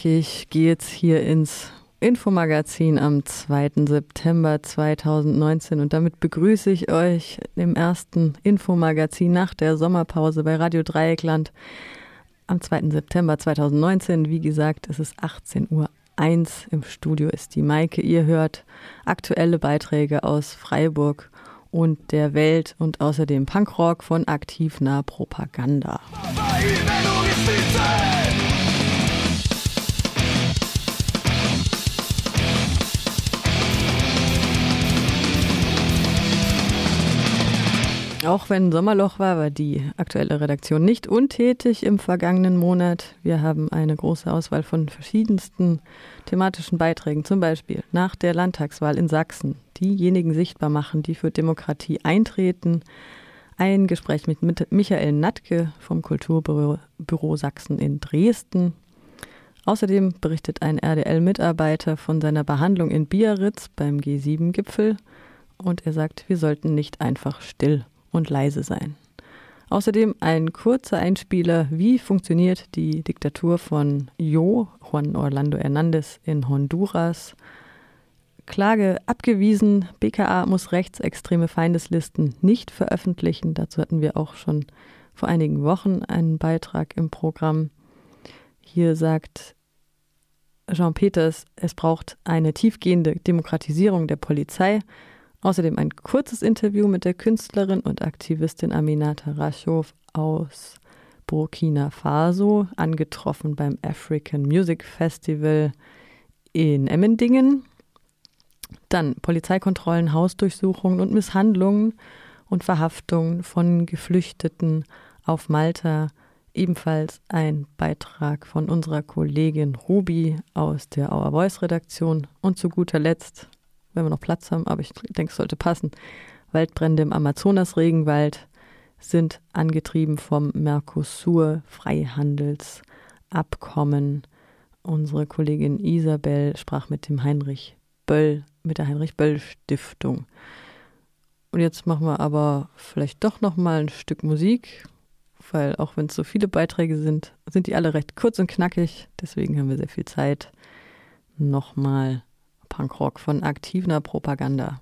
Punkig geht's hier ins Infomagazin am 2. September 2019 und damit begrüße ich euch im ersten Infomagazin nach der Sommerpause bei Radio Dreieckland am 2. September 2019. Wie gesagt, es ist 18 Uhr. 1 im Studio ist die Maike. Ihr hört aktuelle Beiträge aus Freiburg und der Welt und außerdem Punkrock von aktiv-nah Propaganda. Auch wenn Sommerloch war, war die aktuelle Redaktion nicht untätig im vergangenen Monat. Wir haben eine große Auswahl von verschiedensten thematischen Beiträgen, zum Beispiel nach der Landtagswahl in Sachsen, diejenigen sichtbar machen, die für Demokratie eintreten. Ein Gespräch mit Michael Natke vom Kulturbüro Büro Sachsen in Dresden. Außerdem berichtet ein RDL-Mitarbeiter von seiner Behandlung in Biarritz beim G7-Gipfel und er sagt, wir sollten nicht einfach still und leise sein. Außerdem ein kurzer Einspieler, wie funktioniert die Diktatur von Jo, Juan Orlando Hernandez in Honduras. Klage abgewiesen, BKA muss rechtsextreme Feindeslisten nicht veröffentlichen. Dazu hatten wir auch schon vor einigen Wochen einen Beitrag im Programm. Hier sagt Jean Peters, es braucht eine tiefgehende Demokratisierung der Polizei. Außerdem ein kurzes Interview mit der Künstlerin und Aktivistin Aminata Raschow aus Burkina Faso, angetroffen beim African Music Festival in Emmendingen. Dann Polizeikontrollen, Hausdurchsuchungen und Misshandlungen und Verhaftungen von Geflüchteten auf Malta. Ebenfalls ein Beitrag von unserer Kollegin Ruby aus der Our Voice Redaktion. Und zu guter Letzt wenn wir noch Platz haben, aber ich denke, es sollte passen. Waldbrände im Amazonas-Regenwald sind angetrieben vom Mercosur-Freihandelsabkommen. Unsere Kollegin Isabel sprach mit dem Heinrich Böll, mit der Heinrich Böll Stiftung. Und jetzt machen wir aber vielleicht doch noch mal ein Stück Musik, weil auch wenn es so viele Beiträge sind, sind die alle recht kurz und knackig. Deswegen haben wir sehr viel Zeit, nochmal Punkrock von aktiver Propaganda.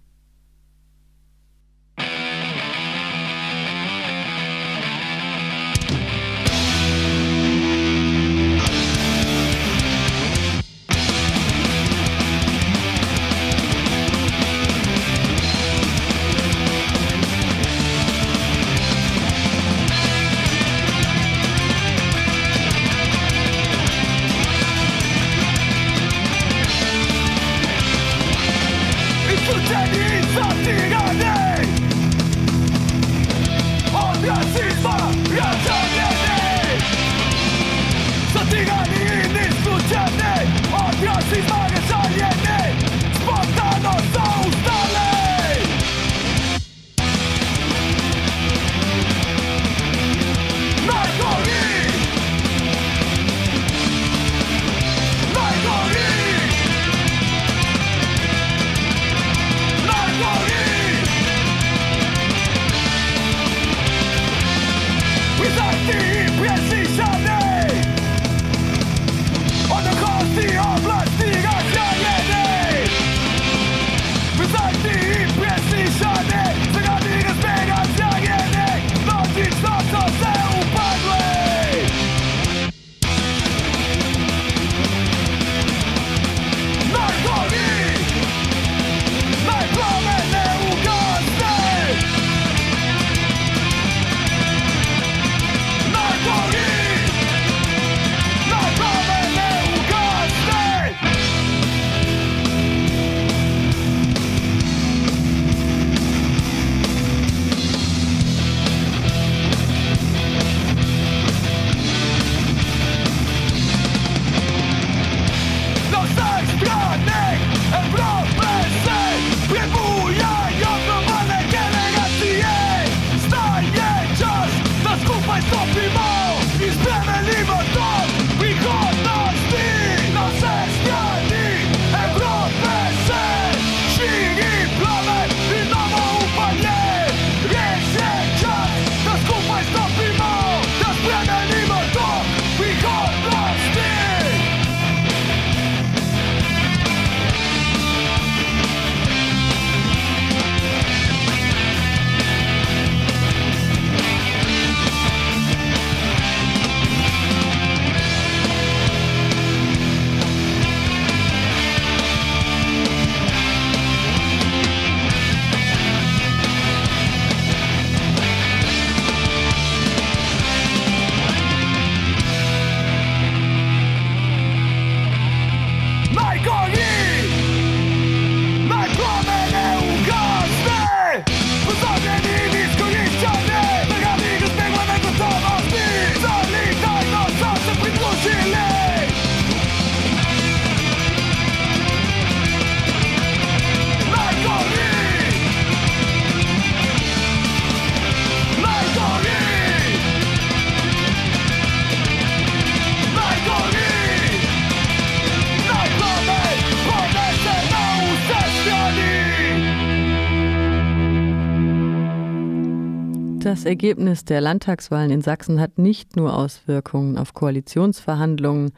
Das Ergebnis der Landtagswahlen in Sachsen hat nicht nur Auswirkungen auf Koalitionsverhandlungen,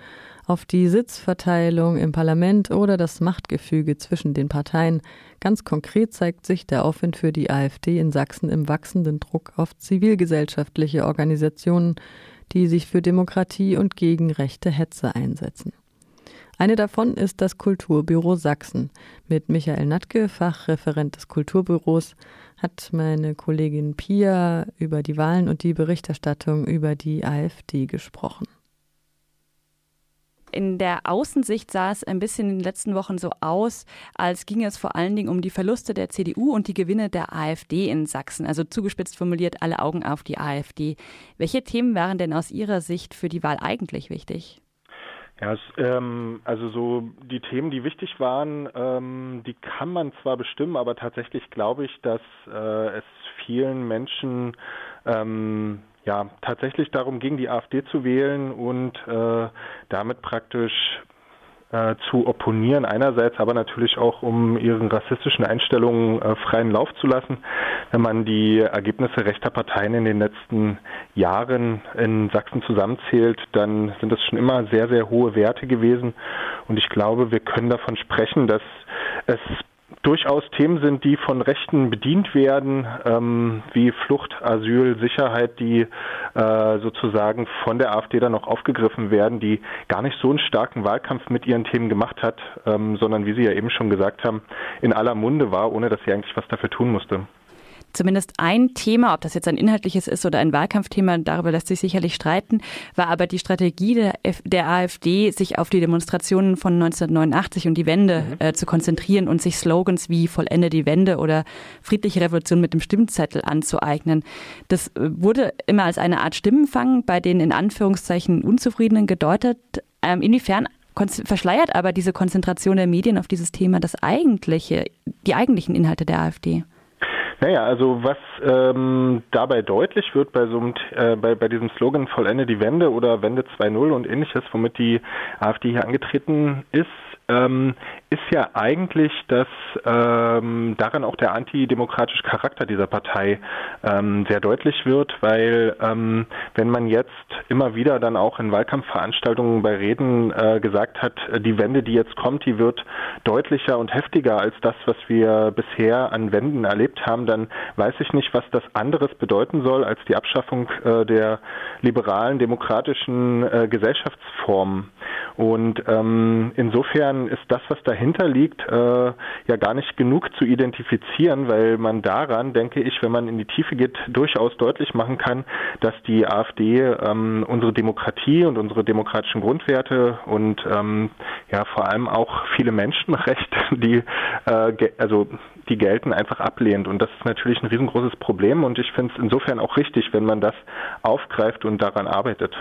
auf die Sitzverteilung im Parlament oder das Machtgefüge zwischen den Parteien. Ganz konkret zeigt sich der Aufwind für die AfD in Sachsen im wachsenden Druck auf zivilgesellschaftliche Organisationen, die sich für Demokratie und gegen rechte Hetze einsetzen. Eine davon ist das Kulturbüro Sachsen. Mit Michael Natke, Fachreferent des Kulturbüros, hat meine Kollegin Pia über die Wahlen und die Berichterstattung über die AfD gesprochen. In der Außensicht sah es ein bisschen in den letzten Wochen so aus, als ginge es vor allen Dingen um die Verluste der CDU und die Gewinne der AfD in Sachsen. Also zugespitzt formuliert, alle Augen auf die AfD. Welche Themen waren denn aus Ihrer Sicht für die Wahl eigentlich wichtig? Ja, es, ähm, also so die Themen, die wichtig waren, ähm, die kann man zwar bestimmen, aber tatsächlich glaube ich, dass äh, es vielen Menschen ähm, ja tatsächlich darum ging, die AfD zu wählen und äh, damit praktisch äh, zu opponieren einerseits, aber natürlich auch um ihren rassistischen Einstellungen äh, freien Lauf zu lassen. Wenn man die Ergebnisse rechter Parteien in den letzten Jahren in Sachsen zusammenzählt, dann sind das schon immer sehr, sehr hohe Werte gewesen. Und ich glaube, wir können davon sprechen, dass es durchaus Themen sind, die von Rechten bedient werden, ähm, wie Flucht, Asyl, Sicherheit, die äh, sozusagen von der AfD dann noch aufgegriffen werden, die gar nicht so einen starken Wahlkampf mit ihren Themen gemacht hat, ähm, sondern wie Sie ja eben schon gesagt haben, in aller Munde war, ohne dass sie eigentlich was dafür tun musste zumindest ein Thema, ob das jetzt ein inhaltliches ist oder ein Wahlkampfthema, darüber lässt sich sicherlich streiten, war aber die Strategie der, F der AfD, sich auf die Demonstrationen von 1989 und die Wende mhm. äh, zu konzentrieren und sich Slogans wie Vollende die Wende oder friedliche Revolution mit dem Stimmzettel anzueignen. Das äh, wurde immer als eine Art Stimmenfang bei den in Anführungszeichen Unzufriedenen gedeutet. Ähm, inwiefern verschleiert aber diese Konzentration der Medien auf dieses Thema das eigentliche, die eigentlichen Inhalte der AfD? Naja, also was ähm, dabei deutlich wird bei so einem, äh, bei, bei diesem Slogan Vollende die Wende oder Wende 2.0 und ähnliches, womit die AfD hier angetreten ist, ähm, ist ja eigentlich, dass ähm, daran auch der antidemokratische Charakter dieser Partei ähm, sehr deutlich wird, weil ähm, wenn man jetzt immer wieder dann auch in Wahlkampfveranstaltungen bei Reden äh, gesagt hat, die Wende, die jetzt kommt, die wird deutlicher und heftiger als das, was wir bisher an Wenden erlebt haben, dann weiß ich nicht, was das anderes bedeuten soll als die Abschaffung äh, der liberalen demokratischen äh, Gesellschaftsformen. Und ähm, insofern ist das, was dahinter liegt, äh, ja gar nicht genug zu identifizieren, weil man daran, denke ich, wenn man in die Tiefe geht, durchaus deutlich machen kann, dass die AfD ähm, unsere Demokratie und unsere demokratischen Grundwerte und ähm, ja vor allem auch viele Menschenrechte, die äh, also die gelten, einfach ablehnt. Und das ist natürlich ein riesengroßes Problem und ich finde es insofern auch richtig, wenn man das aufgreift und daran arbeitet.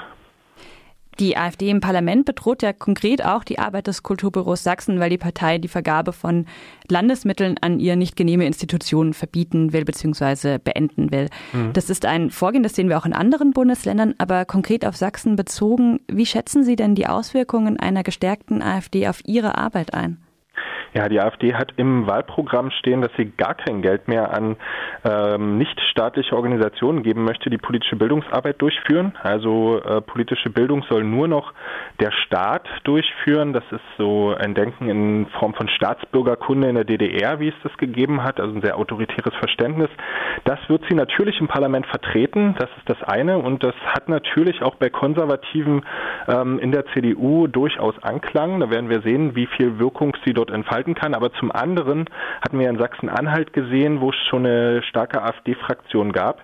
Die AfD im Parlament bedroht ja konkret auch die Arbeit des Kulturbüros Sachsen, weil die Partei die Vergabe von Landesmitteln an ihr nicht genehme Institutionen verbieten will bzw. beenden will. Mhm. Das ist ein Vorgehen, das sehen wir auch in anderen Bundesländern, aber konkret auf Sachsen bezogen. Wie schätzen Sie denn die Auswirkungen einer gestärkten AfD auf Ihre Arbeit ein? Ja, die AfD hat im Wahlprogramm stehen, dass sie gar kein Geld mehr an ähm, nichtstaatliche Organisationen geben möchte, die politische Bildungsarbeit durchführen. Also äh, politische Bildung soll nur noch der Staat durchführen. Das ist so ein Denken in Form von Staatsbürgerkunde in der DDR, wie es das gegeben hat, also ein sehr autoritäres Verständnis. Das wird sie natürlich im Parlament vertreten. Das ist das eine. Und das hat natürlich auch bei Konservativen ähm, in der CDU durchaus Anklang. Da werden wir sehen, wie viel Wirkung sie dort entfaltet halten kann. Aber zum anderen hatten wir in Sachsen-Anhalt gesehen, wo es schon eine starke AfD-Fraktion gab,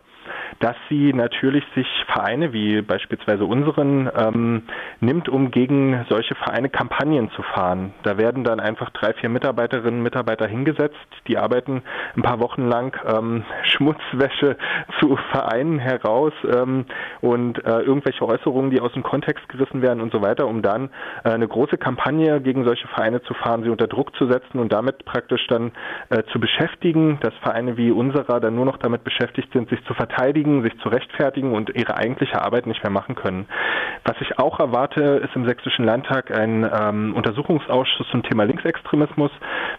dass sie natürlich sich Vereine wie beispielsweise unseren ähm, nimmt, um gegen solche Vereine Kampagnen zu fahren. Da werden dann einfach drei, vier Mitarbeiterinnen und Mitarbeiter hingesetzt, die arbeiten ein paar Wochen lang ähm, Schmutzwäsche zu Vereinen heraus ähm, und äh, irgendwelche Äußerungen, die aus dem Kontext gerissen werden und so weiter, um dann äh, eine große Kampagne gegen solche Vereine zu fahren, sie unter Druck zu setzen und damit praktisch dann äh, zu beschäftigen, dass Vereine wie unserer dann nur noch damit beschäftigt sind, sich zu verteidigen verteidigen, sich zu rechtfertigen und ihre eigentliche Arbeit nicht mehr machen können. Was ich auch erwarte, ist im Sächsischen Landtag ein ähm, Untersuchungsausschuss zum Thema Linksextremismus.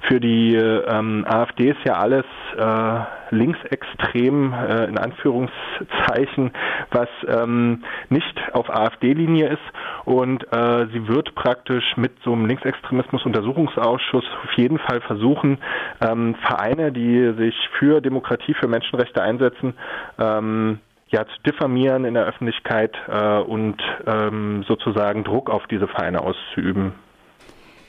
Für die ähm, AfD ist ja alles äh, linksextrem, äh, in Anführungszeichen, was ähm, nicht auf AfD-Linie ist. Und äh, sie wird praktisch mit so einem Linksextremismus-Untersuchungsausschuss auf jeden Fall versuchen, ähm, Vereine, die sich für Demokratie, für Menschenrechte einsetzen, ähm, ja, zu diffamieren in der Öffentlichkeit äh, und ähm, sozusagen Druck auf diese Vereine auszuüben.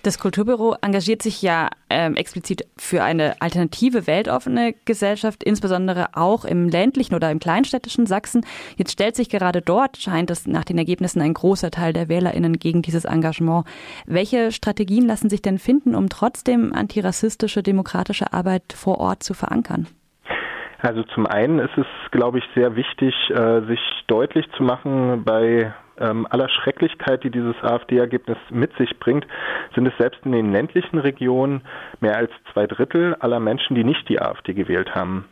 Das Kulturbüro engagiert sich ja ähm, explizit für eine alternative, weltoffene Gesellschaft, insbesondere auch im ländlichen oder im kleinstädtischen Sachsen. Jetzt stellt sich gerade dort, scheint es nach den Ergebnissen, ein großer Teil der WählerInnen gegen dieses Engagement. Welche Strategien lassen sich denn finden, um trotzdem antirassistische, demokratische Arbeit vor Ort zu verankern? Also zum einen ist es, glaube ich, sehr wichtig, äh, sich deutlich zu machen bei ähm, aller Schrecklichkeit, die dieses AfD-Ergebnis mit sich bringt, sind es selbst in den ländlichen Regionen mehr als zwei Drittel aller Menschen, die nicht die AfD gewählt haben.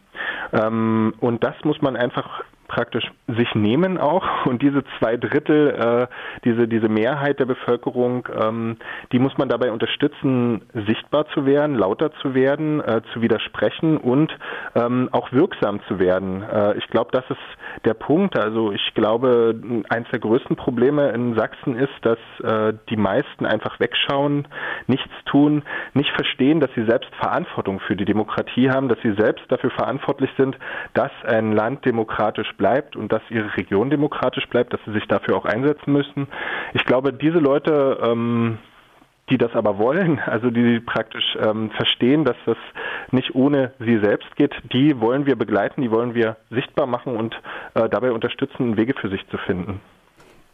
Ähm, und das muss man einfach praktisch sich nehmen auch und diese zwei Drittel, äh, diese, diese Mehrheit der Bevölkerung, ähm, die muss man dabei unterstützen, sichtbar zu werden, lauter zu werden, äh, zu widersprechen und ähm, auch wirksam zu werden. Äh, ich glaube, das ist der Punkt. Also ich glaube, eines der größten Probleme in Sachsen ist, dass äh, die meisten einfach wegschauen, nichts tun, nicht verstehen, dass sie selbst Verantwortung für die Demokratie haben, dass sie selbst dafür verantwortlich sind, dass ein Land demokratisch bleibt und dass ihre Region demokratisch bleibt, dass sie sich dafür auch einsetzen müssen. Ich glaube, diese Leute ähm, die das aber wollen, also die praktisch ähm, verstehen, dass das nicht ohne sie selbst geht, die wollen wir begleiten, die wollen wir sichtbar machen und äh, dabei unterstützen, Wege für sich zu finden.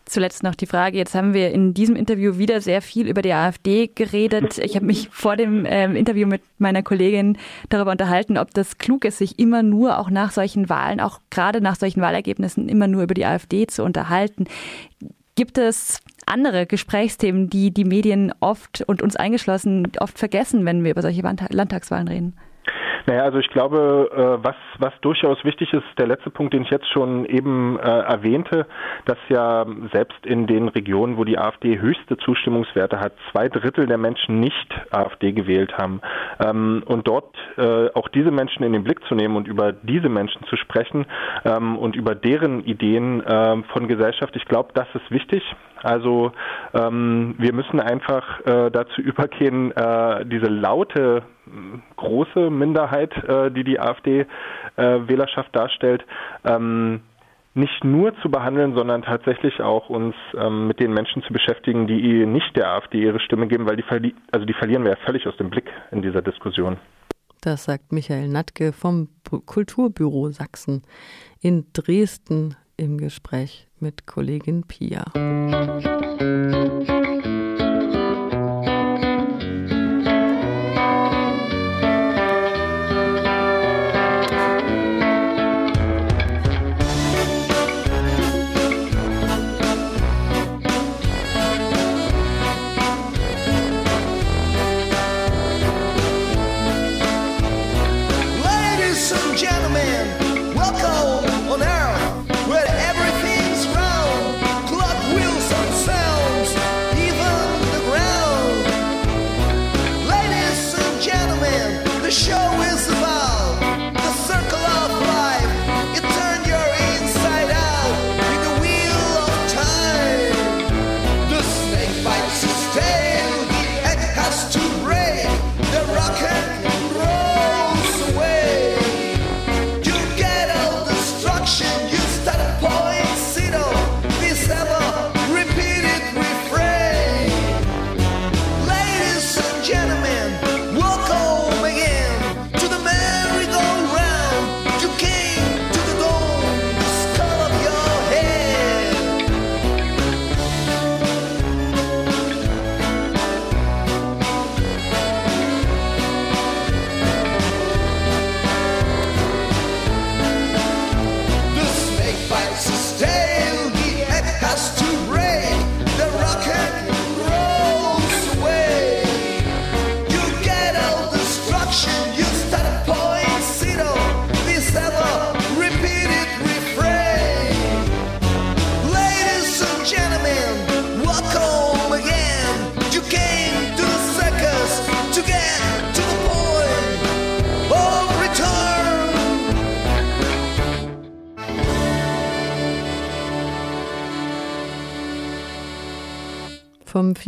Zuletzt noch die Frage, jetzt haben wir in diesem Interview wieder sehr viel über die AfD geredet. Ich habe mich vor dem ähm, Interview mit meiner Kollegin darüber unterhalten, ob das klug ist, sich immer nur auch nach solchen Wahlen, auch gerade nach solchen Wahlergebnissen, immer nur über die AfD zu unterhalten. Gibt es andere Gesprächsthemen, die die Medien oft und uns eingeschlossen oft vergessen, wenn wir über solche Landtagswahlen reden? Naja, also ich glaube, äh, was, was durchaus wichtig ist, der letzte Punkt, den ich jetzt schon eben äh, erwähnte, dass ja selbst in den Regionen, wo die AfD höchste Zustimmungswerte hat, zwei Drittel der Menschen nicht AfD gewählt haben. Ähm, und dort äh, auch diese Menschen in den Blick zu nehmen und über diese Menschen zu sprechen ähm, und über deren Ideen von Gesellschaft, ich glaube, das ist wichtig. Also ähm, wir müssen einfach äh, dazu übergehen, äh, diese laute große Minderheit, äh, die die AfD-Wählerschaft äh, darstellt, ähm, nicht nur zu behandeln, sondern tatsächlich auch uns ähm, mit den Menschen zu beschäftigen, die nicht der AfD ihre Stimme geben, weil die, also die verlieren wir ja völlig aus dem Blick in dieser Diskussion. Das sagt Michael Natke vom Kulturbüro Sachsen in Dresden im Gespräch mit Kollegin Pia.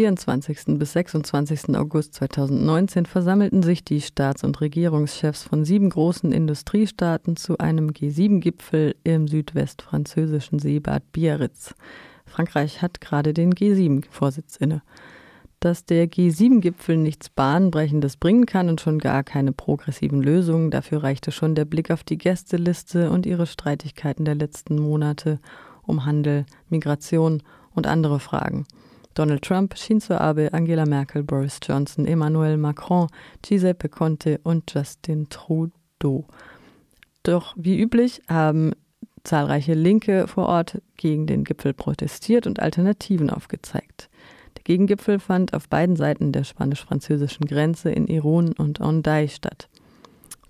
24. bis 26. August 2019 versammelten sich die Staats- und Regierungschefs von sieben großen Industriestaaten zu einem G7-Gipfel im südwestfranzösischen Seebad Biarritz. Frankreich hat gerade den G7-Vorsitz inne. Dass der G7-Gipfel nichts Bahnbrechendes bringen kann und schon gar keine progressiven Lösungen, dafür reichte schon der Blick auf die Gästeliste und ihre Streitigkeiten der letzten Monate um Handel, Migration und andere Fragen. Donald Trump, Shinzo Abe, Angela Merkel, Boris Johnson, Emmanuel Macron, Giuseppe Conte und Justin Trudeau. Doch wie üblich haben zahlreiche Linke vor Ort gegen den Gipfel protestiert und Alternativen aufgezeigt. Der Gegengipfel fand auf beiden Seiten der spanisch-französischen Grenze in Irun und Hendaye statt.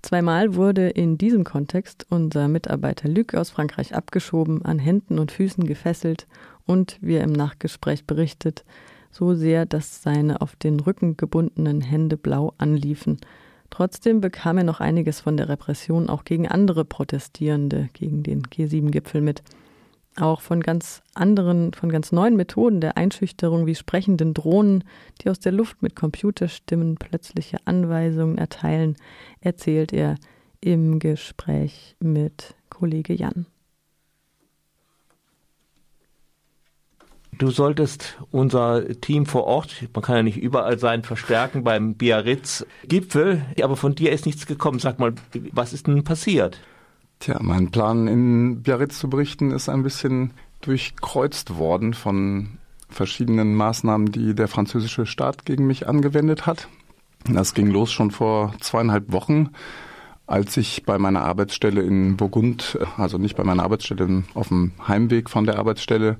Zweimal wurde in diesem Kontext unser Mitarbeiter Luc aus Frankreich abgeschoben, an Händen und Füßen gefesselt und, wie er im Nachgespräch berichtet, so sehr, dass seine auf den Rücken gebundenen Hände blau anliefen. Trotzdem bekam er noch einiges von der Repression auch gegen andere Protestierende gegen den G7-Gipfel mit. Auch von ganz anderen, von ganz neuen Methoden der Einschüchterung wie sprechenden Drohnen, die aus der Luft mit Computerstimmen plötzliche Anweisungen erteilen, erzählt er im Gespräch mit Kollege Jan. Du solltest unser Team vor Ort, man kann ja nicht überall sein, verstärken beim Biarritz-Gipfel, aber von dir ist nichts gekommen. Sag mal, was ist denn passiert? Tja, mein Plan in Biarritz zu berichten ist ein bisschen durchkreuzt worden von verschiedenen Maßnahmen, die der französische Staat gegen mich angewendet hat. Das ging los schon vor zweieinhalb Wochen als ich bei meiner Arbeitsstelle in Burgund, also nicht bei meiner Arbeitsstelle, auf dem Heimweg von der Arbeitsstelle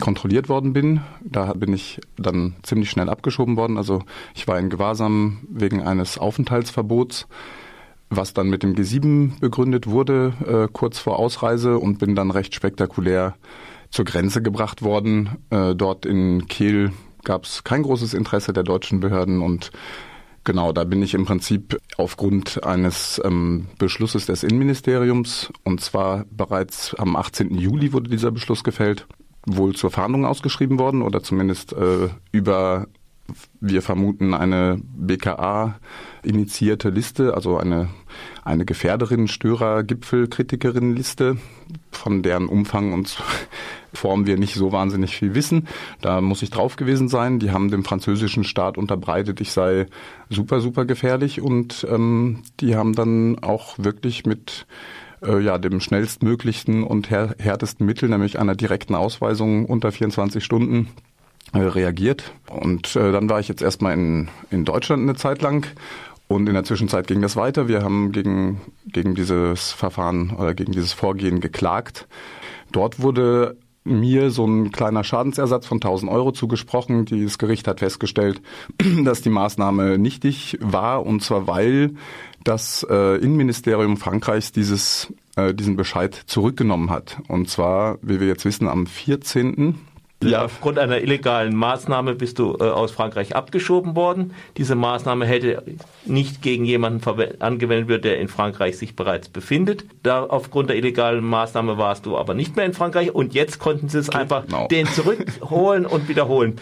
kontrolliert worden bin, da bin ich dann ziemlich schnell abgeschoben worden. Also ich war in Gewahrsam wegen eines Aufenthaltsverbots, was dann mit dem G7 begründet wurde, äh, kurz vor Ausreise und bin dann recht spektakulär zur Grenze gebracht worden. Äh, dort in Kehl gab es kein großes Interesse der deutschen Behörden und Genau, da bin ich im Prinzip aufgrund eines ähm, Beschlusses des Innenministeriums und zwar bereits am 18. Juli wurde dieser Beschluss gefällt, wohl zur Fahndung ausgeschrieben worden oder zumindest äh, über wir vermuten eine BKA initiierte Liste, also eine, eine Gefährderin, Störer, Gipfelkritikerin Liste, von deren Umfang und Form wir nicht so wahnsinnig viel wissen. Da muss ich drauf gewesen sein. Die haben dem französischen Staat unterbreitet, ich sei super, super gefährlich und ähm, die haben dann auch wirklich mit äh, ja, dem schnellstmöglichen und härtesten Mittel, nämlich einer direkten Ausweisung unter 24 Stunden reagiert. Und äh, dann war ich jetzt erstmal in, in Deutschland eine Zeit lang und in der Zwischenzeit ging das weiter. Wir haben gegen, gegen dieses Verfahren oder gegen dieses Vorgehen geklagt. Dort wurde mir so ein kleiner Schadensersatz von 1000 Euro zugesprochen. Das Gericht hat festgestellt, dass die Maßnahme nichtig war und zwar weil das äh, Innenministerium Frankreichs dieses, äh, diesen Bescheid zurückgenommen hat. Und zwar, wie wir jetzt wissen, am 14. Ja. Aufgrund einer illegalen Maßnahme bist du äh, aus Frankreich abgeschoben worden. Diese Maßnahme hätte nicht gegen jemanden angewendet wird, der in Frankreich sich bereits befindet. Da aufgrund der illegalen Maßnahme warst du aber nicht mehr in Frankreich und jetzt konnten sie es einfach genau. den zurückholen und wiederholen.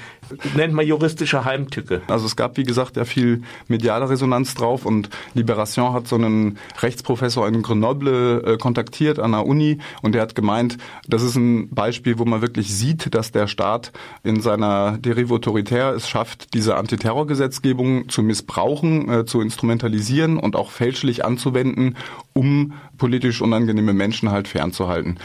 Nennt man juristische Heimtücke. Also es gab, wie gesagt, ja viel mediale Resonanz drauf und Liberation hat so einen Rechtsprofessor in Grenoble äh, kontaktiert an der Uni und der hat gemeint, das ist ein Beispiel, wo man wirklich sieht, dass der Staat in seiner Derive autoritär es schafft, diese Antiterrorgesetzgebung zu missbrauchen, äh, zu instrumentalisieren und auch fälschlich anzuwenden, um politisch unangenehme Menschen halt fernzuhalten.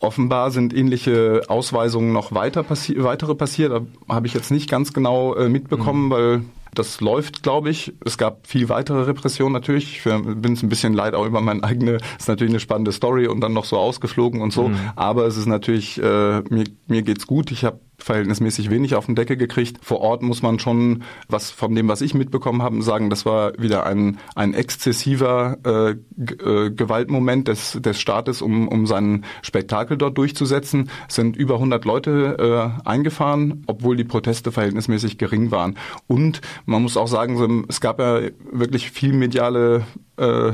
Offenbar sind ähnliche Ausweisungen noch weiter passi weitere passiert. Da habe ich jetzt nicht ganz genau äh, mitbekommen, mhm. weil das läuft, glaube ich. Es gab viel weitere Repression natürlich. Ich bin es ein bisschen leid auch über meine eigene, ist natürlich eine spannende Story und dann noch so ausgeflogen und so. Mhm. Aber es ist natürlich, äh, mir, mir geht's gut. Ich habe verhältnismäßig wenig auf den Deckel gekriegt. Vor Ort muss man schon, was von dem, was ich mitbekommen habe, sagen, das war wieder ein, ein exzessiver äh, äh, Gewaltmoment des, des Staates, um, um seinen Spektakel dort durchzusetzen. Es sind über 100 Leute äh, eingefahren, obwohl die Proteste verhältnismäßig gering waren. Und man muss auch sagen, es gab ja wirklich viel mediale äh,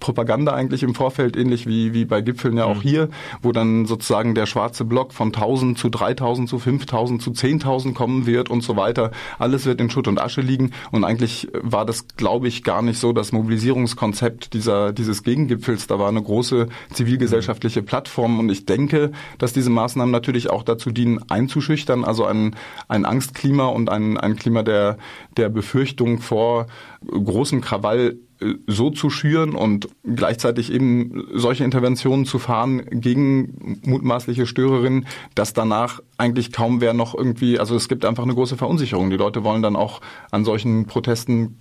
Propaganda eigentlich im Vorfeld, ähnlich wie, wie bei Gipfeln ja auch mhm. hier, wo dann sozusagen der schwarze Block von 1000 zu 3000 zu 5000 zu 10.000 kommen wird und so weiter. Alles wird in Schutt und Asche liegen und eigentlich war das, glaube ich, gar nicht so das Mobilisierungskonzept dieser, dieses Gegengipfels. Da war eine große zivilgesellschaftliche Plattform und ich denke, dass diese Maßnahmen natürlich auch dazu dienen, einzuschüchtern, also ein, ein Angstklima und ein, ein Klima der, der Befürchtung vor großem Krawall so zu schüren und gleichzeitig eben solche Interventionen zu fahren gegen mutmaßliche Störerinnen, dass danach eigentlich kaum wer noch irgendwie, also es gibt einfach eine große Verunsicherung. Die Leute wollen dann auch an solchen Protesten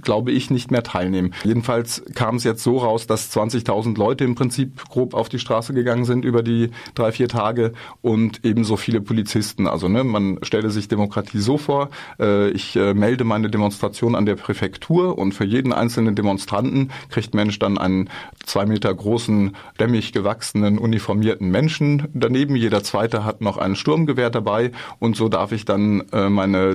glaube ich, nicht mehr teilnehmen. Jedenfalls kam es jetzt so raus, dass 20.000 Leute im Prinzip grob auf die Straße gegangen sind über die drei, vier Tage und ebenso viele Polizisten. Also ne, man stelle sich Demokratie so vor, äh, ich äh, melde meine Demonstration an der Präfektur und für jeden einzelnen Demonstranten kriegt Mensch dann einen zwei Meter großen, dämmig gewachsenen, uniformierten Menschen daneben. Jeder zweite hat noch ein Sturmgewehr dabei und so darf ich dann äh, meine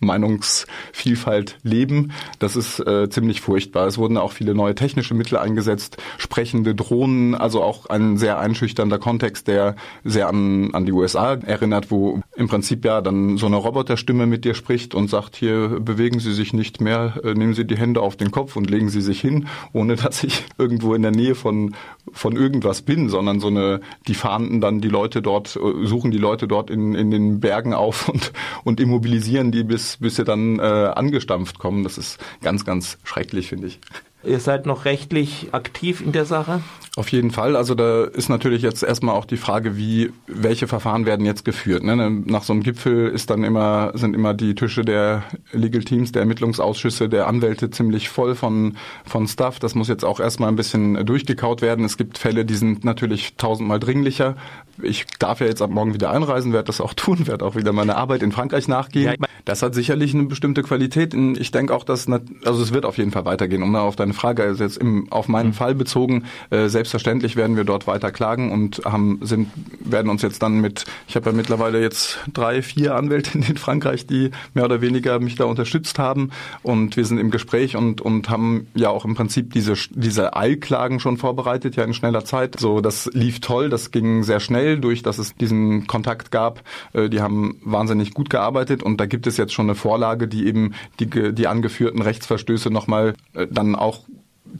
Meinungsvielfalt leben. Das ist äh, ziemlich furchtbar. Es wurden auch viele neue technische Mittel eingesetzt, sprechende Drohnen, also auch ein sehr einschüchternder Kontext, der sehr an, an die USA erinnert, wo im Prinzip ja dann so eine Roboterstimme mit dir spricht und sagt, hier bewegen Sie sich nicht mehr, äh, nehmen Sie die Hände auf den Kopf und legen Sie sich hin, ohne dass ich irgendwo in der Nähe von, von irgendwas bin, sondern so eine, die fahnden dann die Leute dort, äh, suchen die Leute dort in, in den Bergen auf und, und immobilisieren die, bis, bis sie dann äh, angestampft kommen. Das ist ganz, ganz schrecklich, finde ich. Ihr seid noch rechtlich aktiv in der Sache? Auf jeden Fall. Also da ist natürlich jetzt erstmal auch die Frage, wie, welche Verfahren werden jetzt geführt. Ne? Nach so einem Gipfel ist dann immer, sind immer die Tische der Legal Teams, der Ermittlungsausschüsse, der Anwälte ziemlich voll von, von Stuff. Das muss jetzt auch erstmal ein bisschen durchgekaut werden. Es gibt Fälle, die sind natürlich tausendmal dringlicher. Ich darf ja jetzt ab morgen wieder einreisen, werde das auch tun, werde auch wieder meine Arbeit in Frankreich nachgehen. Das hat sicherlich eine bestimmte Qualität. Ich denke auch, dass, also es wird auf jeden Fall weitergehen. Um da auf deine Frage, also jetzt im, auf meinen mhm. Fall bezogen, äh, selbstverständlich werden wir dort weiter klagen und haben, sind, werden uns jetzt dann mit, ich habe ja mittlerweile jetzt drei, vier Anwältinnen in Frankreich, die mehr oder weniger mich da unterstützt haben und wir sind im Gespräch und, und haben ja auch im Prinzip diese, diese Eilklagen schon vorbereitet, ja in schneller Zeit. So, das lief toll, das ging sehr schnell durch, dass es diesen Kontakt gab. Äh, die haben wahnsinnig gut gearbeitet und da gibt es jetzt schon eine Vorlage, die eben die, die angeführten Rechtsverstöße nochmal äh, dann auch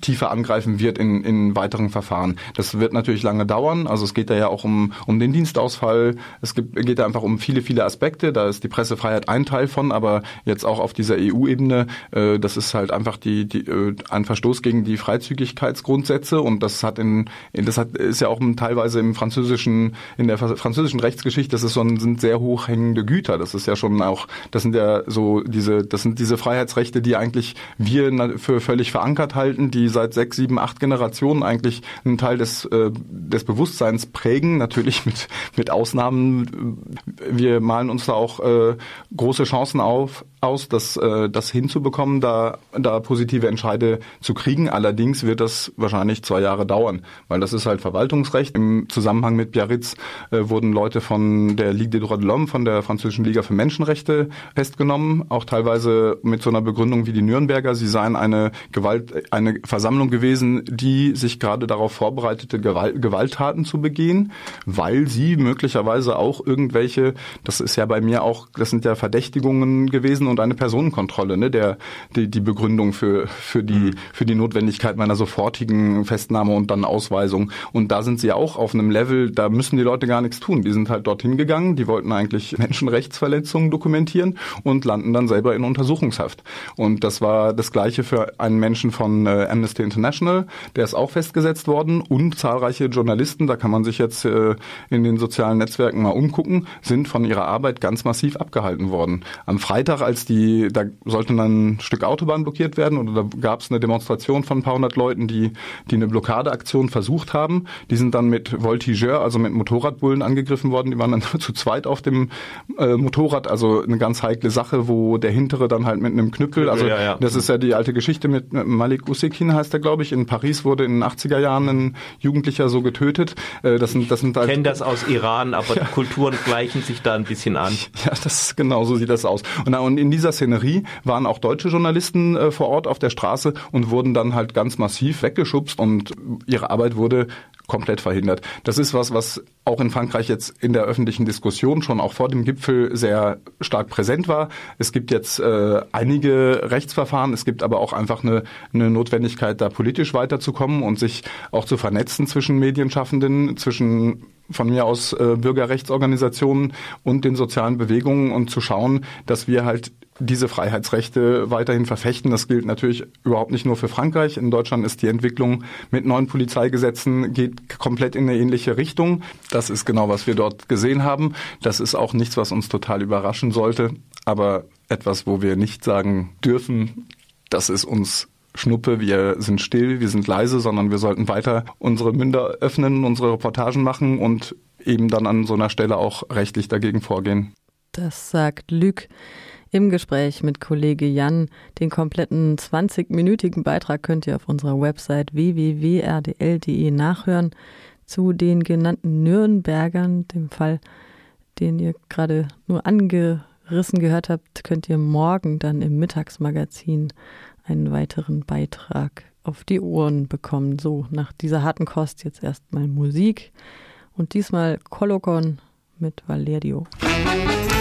tiefer angreifen wird in, in weiteren Verfahren. Das wird natürlich lange dauern. Also es geht da ja auch um, um den Dienstausfall. Es gibt, geht da einfach um viele, viele Aspekte. Da ist die Pressefreiheit ein Teil von, aber jetzt auch auf dieser EU-Ebene, äh, das ist halt einfach die, die, äh, ein Verstoß gegen die Freizügigkeitsgrundsätze und das hat in, in das hat, ist ja auch teilweise im französischen, in der französischen Rechtsgeschichte, das ist so ein, sind sehr hochhängende Güter. Das ist ja schon auch, das sind ja so diese, das sind diese Freiheitsrechte, die eigentlich wir für völlig verankert halten, die seit sechs, sieben, acht Generationen eigentlich einen Teil des, äh, des Bewusstseins prägen, natürlich mit, mit Ausnahmen. Wir malen uns da auch äh, große Chancen auf, aus, das, äh, das hinzubekommen, da, da positive Entscheide zu kriegen. Allerdings wird das wahrscheinlich zwei Jahre dauern, weil das ist halt Verwaltungsrecht. Im Zusammenhang mit Biarritz äh, wurden Leute von der Ligue des Droits de l'Homme, von der französischen Liga für Menschenrechte festgenommen, auch teilweise mit so einer Begründung wie die Nürnberger. Sie seien eine Gewalt, eine Versammlung gewesen, die sich gerade darauf vorbereitete, Gewalt, Gewalttaten zu begehen, weil sie möglicherweise auch irgendwelche, das ist ja bei mir auch, das sind ja Verdächtigungen gewesen und eine Personenkontrolle, ne, der die, die Begründung für für die mhm. für die Notwendigkeit meiner sofortigen Festnahme und dann Ausweisung. Und da sind sie auch auf einem Level, da müssen die Leute gar nichts tun. Die sind halt dorthin gegangen, die wollten eigentlich Menschenrechtsverletzungen dokumentieren und landen dann selber in Untersuchungshaft. Und das war das gleiche für einen Menschen von äh, Amnesty International, der ist auch festgesetzt worden und zahlreiche Journalisten, da kann man sich jetzt äh, in den sozialen Netzwerken mal umgucken, sind von ihrer Arbeit ganz massiv abgehalten worden. Am Freitag, als als die, da sollte dann ein Stück Autobahn blockiert werden oder da gab es eine Demonstration von ein paar hundert Leuten, die, die eine Blockadeaktion versucht haben. Die sind dann mit Voltigeur, also mit Motorradbullen angegriffen worden. Die waren dann zu zweit auf dem äh, Motorrad, also eine ganz heikle Sache, wo der hintere dann halt mit einem Knüppel, also ja, ja. das ist ja die alte Geschichte mit Malik Usikin heißt er, glaube ich. In Paris wurde in den 80er Jahren ein Jugendlicher so getötet. Äh, das sind, das sind halt, ich kenne das aus Iran, aber ja. die Kulturen gleichen sich da ein bisschen an. Ja, das genau so sieht das aus. Und, und in in dieser Szenerie waren auch deutsche Journalisten äh, vor Ort auf der Straße und wurden dann halt ganz massiv weggeschubst und ihre Arbeit wurde komplett verhindert. Das ist was, was auch in Frankreich jetzt in der öffentlichen Diskussion schon auch vor dem Gipfel sehr stark präsent war. Es gibt jetzt äh, einige Rechtsverfahren, es gibt aber auch einfach eine, eine Notwendigkeit, da politisch weiterzukommen und sich auch zu vernetzen zwischen Medienschaffenden, zwischen von mir aus äh, Bürgerrechtsorganisationen und den sozialen Bewegungen und zu schauen, dass wir halt diese Freiheitsrechte weiterhin verfechten. Das gilt natürlich überhaupt nicht nur für Frankreich. In Deutschland ist die Entwicklung mit neuen Polizeigesetzen geht komplett in eine ähnliche Richtung. Das ist genau, was wir dort gesehen haben. Das ist auch nichts, was uns total überraschen sollte, aber etwas, wo wir nicht sagen dürfen, das ist uns Schnuppe, wir sind still, wir sind leise, sondern wir sollten weiter unsere Münder öffnen, unsere Reportagen machen und eben dann an so einer Stelle auch rechtlich dagegen vorgehen. Das sagt Luc im Gespräch mit Kollege Jan. Den kompletten 20-minütigen Beitrag könnt ihr auf unserer Website www.rdl.de nachhören zu den genannten Nürnbergern, dem Fall, den ihr gerade nur angerissen gehört habt, könnt ihr morgen dann im Mittagsmagazin einen weiteren Beitrag auf die Ohren bekommen. So, nach dieser harten Kost jetzt erstmal Musik und diesmal Kolokon mit Valerio. Wir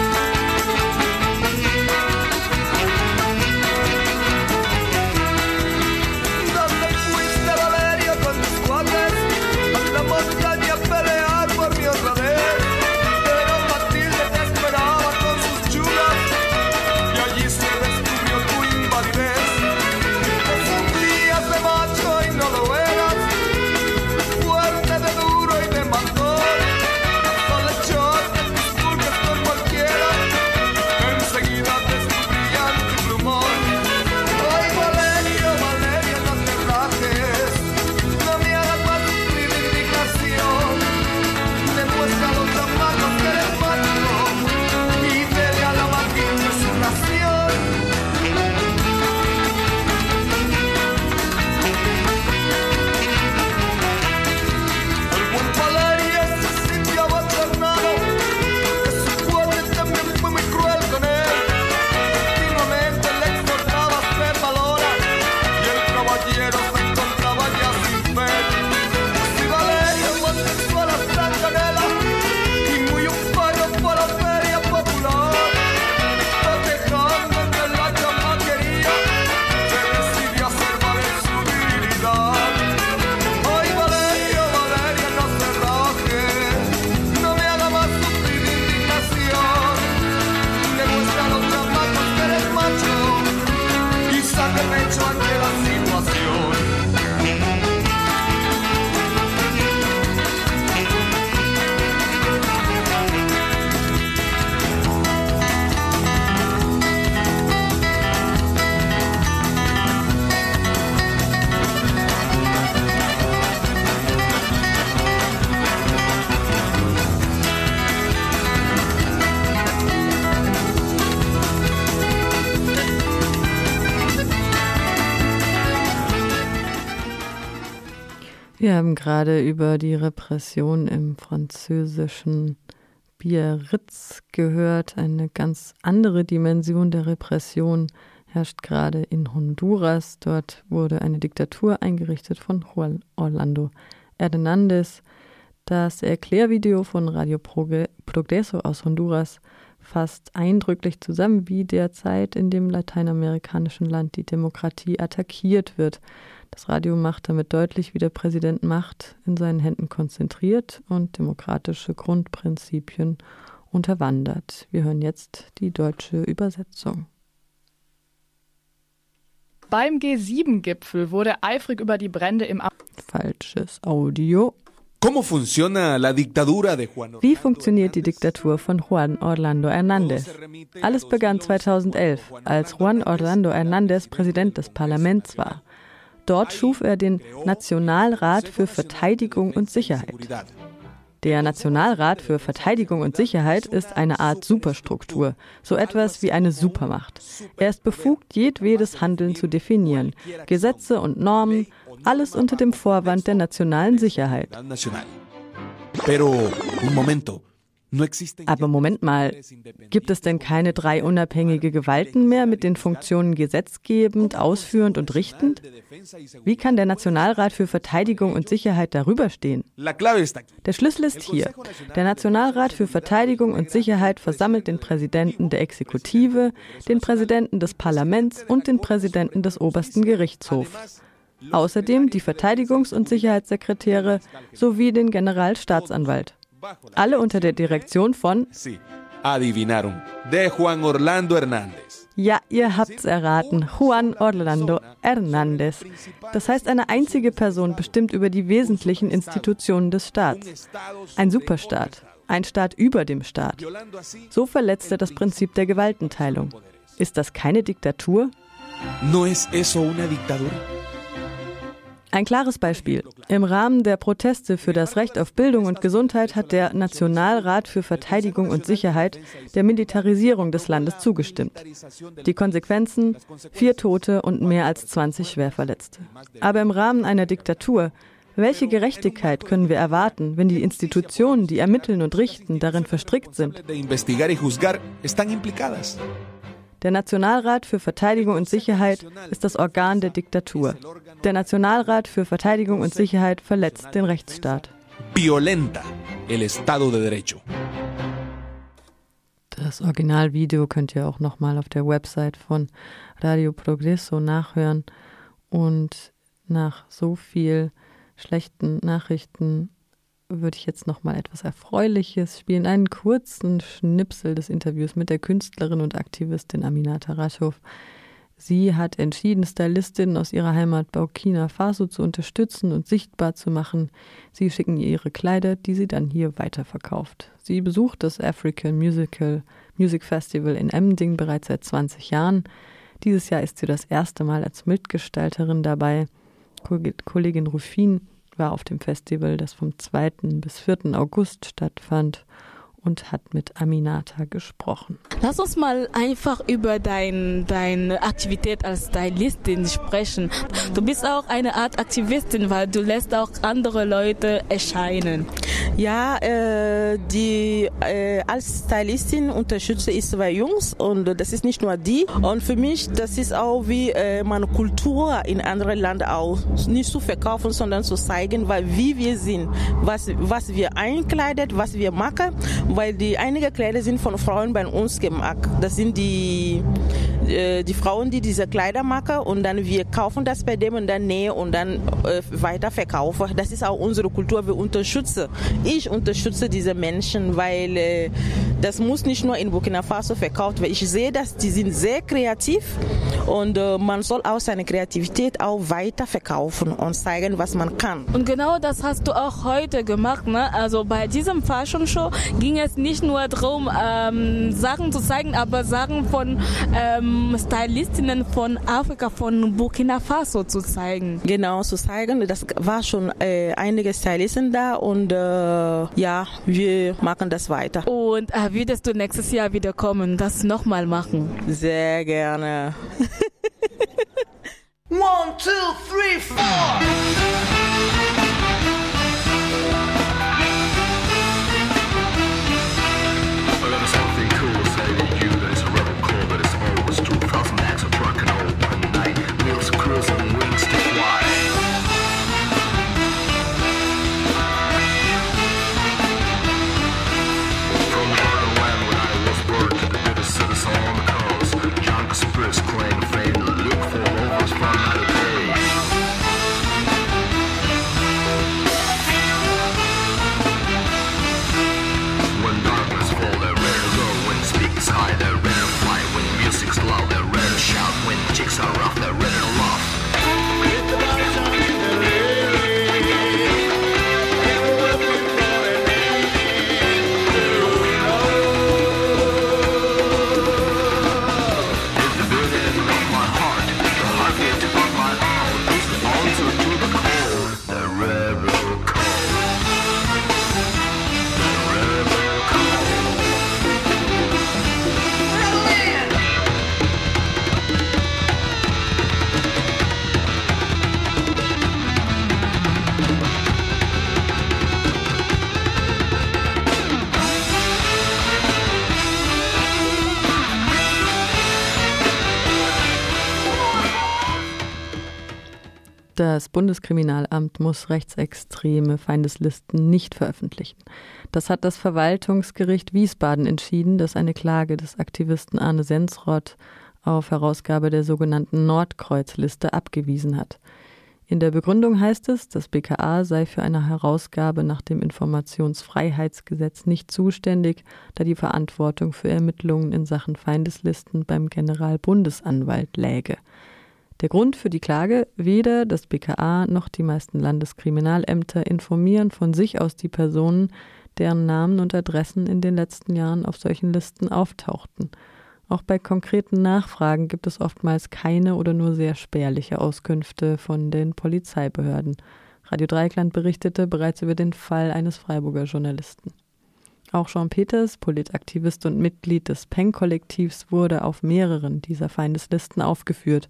haben gerade über die Repression im französischen Biarritz gehört. Eine ganz andere Dimension der Repression herrscht gerade in Honduras. Dort wurde eine Diktatur eingerichtet von Juan Orlando Hernández. Das Erklärvideo von Radio Progreso aus Honduras fasst eindrücklich zusammen, wie derzeit in dem lateinamerikanischen Land die Demokratie attackiert wird. Das Radio macht damit deutlich, wie der Präsident Macht in seinen Händen konzentriert und demokratische Grundprinzipien unterwandert. Wir hören jetzt die deutsche Übersetzung. Beim G7-Gipfel wurde eifrig über die Brände im Falsches Audio. Wie funktioniert die Diktatur von Juan Orlando Hernández? Alles begann 2011, als Juan Orlando Hernández Präsident des Parlaments war. Dort schuf er den Nationalrat für Verteidigung und Sicherheit. Der Nationalrat für Verteidigung und Sicherheit ist eine Art Superstruktur, so etwas wie eine Supermacht. Er ist befugt, jedwedes Handeln zu definieren, Gesetze und Normen, alles unter dem Vorwand der nationalen Sicherheit. Pero, un momento. Aber Moment mal, gibt es denn keine drei unabhängige Gewalten mehr mit den Funktionen gesetzgebend, ausführend und richtend? Wie kann der Nationalrat für Verteidigung und Sicherheit darüber stehen? Der Schlüssel ist hier. Der Nationalrat für Verteidigung und Sicherheit versammelt den Präsidenten der Exekutive, den Präsidenten des Parlaments und den Präsidenten des obersten Gerichtshofs. Außerdem die Verteidigungs- und Sicherheitssekretäre sowie den Generalstaatsanwalt. Alle unter der Direktion von Adivinaron. De Juan Orlando Hernández. Ja, ihr habt's erraten. Juan Orlando Hernández. Das heißt, eine einzige Person bestimmt über die wesentlichen Institutionen des Staats. Ein Superstaat. Ein Staat über dem Staat. So verletzt er das Prinzip der Gewaltenteilung. Ist das keine Diktatur? ¿No es eso una dictadura? Ein klares Beispiel. Im Rahmen der Proteste für das Recht auf Bildung und Gesundheit hat der Nationalrat für Verteidigung und Sicherheit der Militarisierung des Landes zugestimmt. Die Konsequenzen? Vier Tote und mehr als 20 Schwerverletzte. Aber im Rahmen einer Diktatur, welche Gerechtigkeit können wir erwarten, wenn die Institutionen, die ermitteln und richten, darin verstrickt sind? Der Nationalrat für Verteidigung und Sicherheit ist das Organ der Diktatur. Der Nationalrat für Verteidigung und Sicherheit verletzt den Rechtsstaat. Violenta el Estado de Derecho. Das Originalvideo könnt ihr auch nochmal auf der Website von Radio Progresso nachhören. Und nach so viel schlechten Nachrichten würde ich jetzt noch mal etwas Erfreuliches spielen. Einen kurzen Schnipsel des Interviews mit der Künstlerin und Aktivistin Aminata Raschow. Sie hat entschieden, Stylistinnen aus ihrer Heimat Burkina Faso zu unterstützen und sichtbar zu machen. Sie schicken ihr ihre Kleider, die sie dann hier weiterverkauft. Sie besucht das African Musical Music Festival in Emding bereits seit 20 Jahren. Dieses Jahr ist sie das erste Mal als Mitgestalterin dabei. Kollegin Rufin war auf dem Festival, das vom 2. bis 4. August stattfand und hat mit Aminata gesprochen. Lass uns mal einfach über dein, deine Aktivität als Stylistin sprechen. Du bist auch eine Art Aktivistin, weil du lässt auch andere Leute erscheinen. Ja, äh, die äh, als Stylistin unterstütze ich zwei Jungs und das ist nicht nur die. Und für mich, das ist auch wie äh, meine Kultur in anderen Ländern auch nicht zu verkaufen, sondern zu zeigen, weil wie wir sind, was was wir einkleidet, was wir machen, weil die einige Kleider sind von Frauen bei uns gemacht. Das sind die äh, die Frauen, die diese Kleider machen und dann wir kaufen das bei dem und dann nähen und dann äh, weiter verkaufen. Das ist auch unsere Kultur. Wir unterstützen. Ich unterstütze diese Menschen, weil äh, das muss nicht nur in Burkina Faso verkauft werden. Ich sehe, dass die sind sehr kreativ und äh, man soll auch seine Kreativität auch weiter verkaufen und zeigen, was man kann. Und genau das hast du auch heute gemacht. Ne? Also bei diesem Fashion Show ging es nicht nur darum, ähm, Sachen zu zeigen, aber Sachen von ähm, Stylistinnen von Afrika, von Burkina Faso zu zeigen. Genau, zu zeigen. Das war schon äh, einige Stylisten da und äh, ja, wir machen das weiter. Und äh, würdest du nächstes Jahr wieder kommen, das nochmal machen? Sehr gerne. One, two, three, four. worldwide. Das Bundeskriminalamt muss rechtsextreme Feindeslisten nicht veröffentlichen. Das hat das Verwaltungsgericht Wiesbaden entschieden, das eine Klage des Aktivisten Arne Sensrott auf Herausgabe der sogenannten Nordkreuzliste abgewiesen hat. In der Begründung heißt es, das BKA sei für eine Herausgabe nach dem Informationsfreiheitsgesetz nicht zuständig, da die Verantwortung für Ermittlungen in Sachen Feindeslisten beim Generalbundesanwalt läge. Der Grund für die Klage, weder das BKA noch die meisten Landeskriminalämter informieren von sich aus die Personen, deren Namen und Adressen in den letzten Jahren auf solchen Listen auftauchten. Auch bei konkreten Nachfragen gibt es oftmals keine oder nur sehr spärliche Auskünfte von den Polizeibehörden. Radio Dreikland berichtete bereits über den Fall eines Freiburger Journalisten. Auch Jean Peters, Politaktivist und Mitglied des Peng-Kollektivs, wurde auf mehreren dieser Feindeslisten aufgeführt.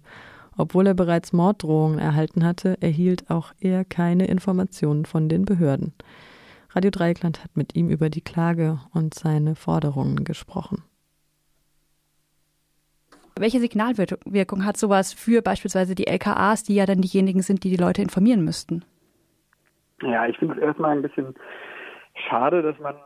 Obwohl er bereits Morddrohungen erhalten hatte, erhielt auch er keine Informationen von den Behörden. Radio Dreikland hat mit ihm über die Klage und seine Forderungen gesprochen. Welche Signalwirkung hat sowas für beispielsweise die LKAs, die ja dann diejenigen sind, die die Leute informieren müssten? Ja, ich finde es erstmal ein bisschen schade, dass man